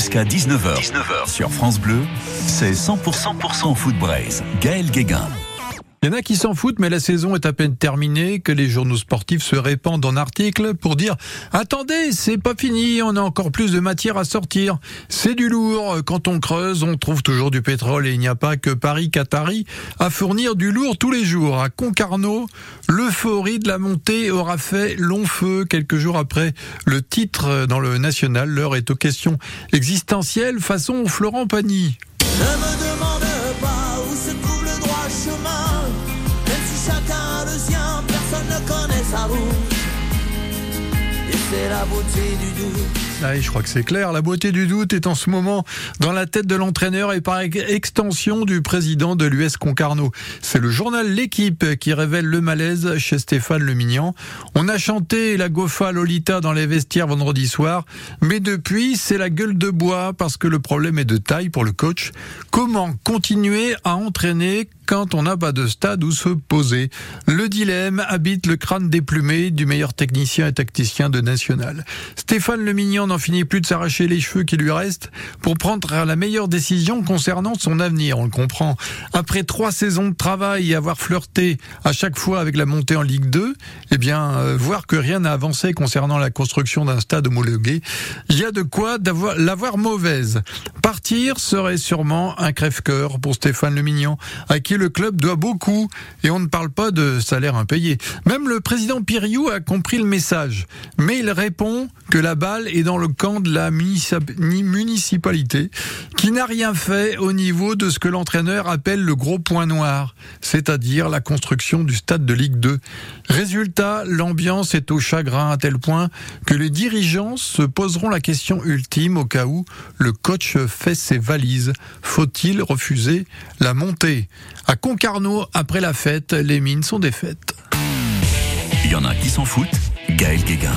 jusqu'à 19h. 19h sur France Bleu, c'est 100% 100% foot Braise. Gaël Guéguin. Il y en a qui s'en foutent, mais la saison est à peine terminée, que les journaux sportifs se répandent en articles pour dire Attendez, c'est pas fini, on a encore plus de matière à sortir. C'est du lourd. Quand on creuse, on trouve toujours du pétrole et il n'y a pas que Paris-Qatari à fournir du lourd tous les jours. À Concarneau, l'euphorie de la montée aura fait long feu quelques jours après le titre dans le national. L'heure est aux questions existentielles façon Florent Pagny. C'est la beauté du doute. Ah, je crois que c'est clair. La beauté du doute est en ce moment dans la tête de l'entraîneur et par extension du président de l'US Concarneau. C'est le journal L'équipe qui révèle le malaise chez Stéphane Lemignan. On a chanté la Gofa Lolita dans les vestiaires vendredi soir, mais depuis, c'est la gueule de bois parce que le problème est de taille pour le coach. Comment continuer à entraîner quand on n'a pas de stade où se poser? Le dilemme habite le crâne déplumé du meilleur technicien et tacticien de National. Stéphane Lemignon n'en finit plus de s'arracher les cheveux qui lui restent pour prendre la meilleure décision concernant son avenir. On le comprend. Après trois saisons de travail et avoir flirté à chaque fois avec la montée en Ligue 2, eh bien, euh, voir que rien n'a avancé concernant la construction d'un stade homologué, il y a de quoi l'avoir mauvaise. Partir serait sûrement un crève-cœur pour Stéphane Lemignon, à qui le club doit beaucoup et on ne parle pas de salaire impayé. Même le président Piriou a compris le message, mais il répond que la balle est dans le camp de la municipalité qui n'a rien fait au niveau de ce que l'entraîneur appelle le gros point noir, c'est-à-dire la construction du stade de Ligue 2. Résultat, l'ambiance est au chagrin à tel point que les dirigeants se poseront la question ultime au cas où le coach fait ses valises. Faut-il refuser la montée? À Concarneau, après la fête, les mines sont défaites. Il y en a qui s'en foutent. Gaël Guéguin.